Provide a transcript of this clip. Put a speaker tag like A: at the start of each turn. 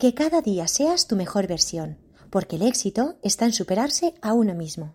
A: Que cada día seas tu mejor versión, porque el éxito está en superarse a uno mismo.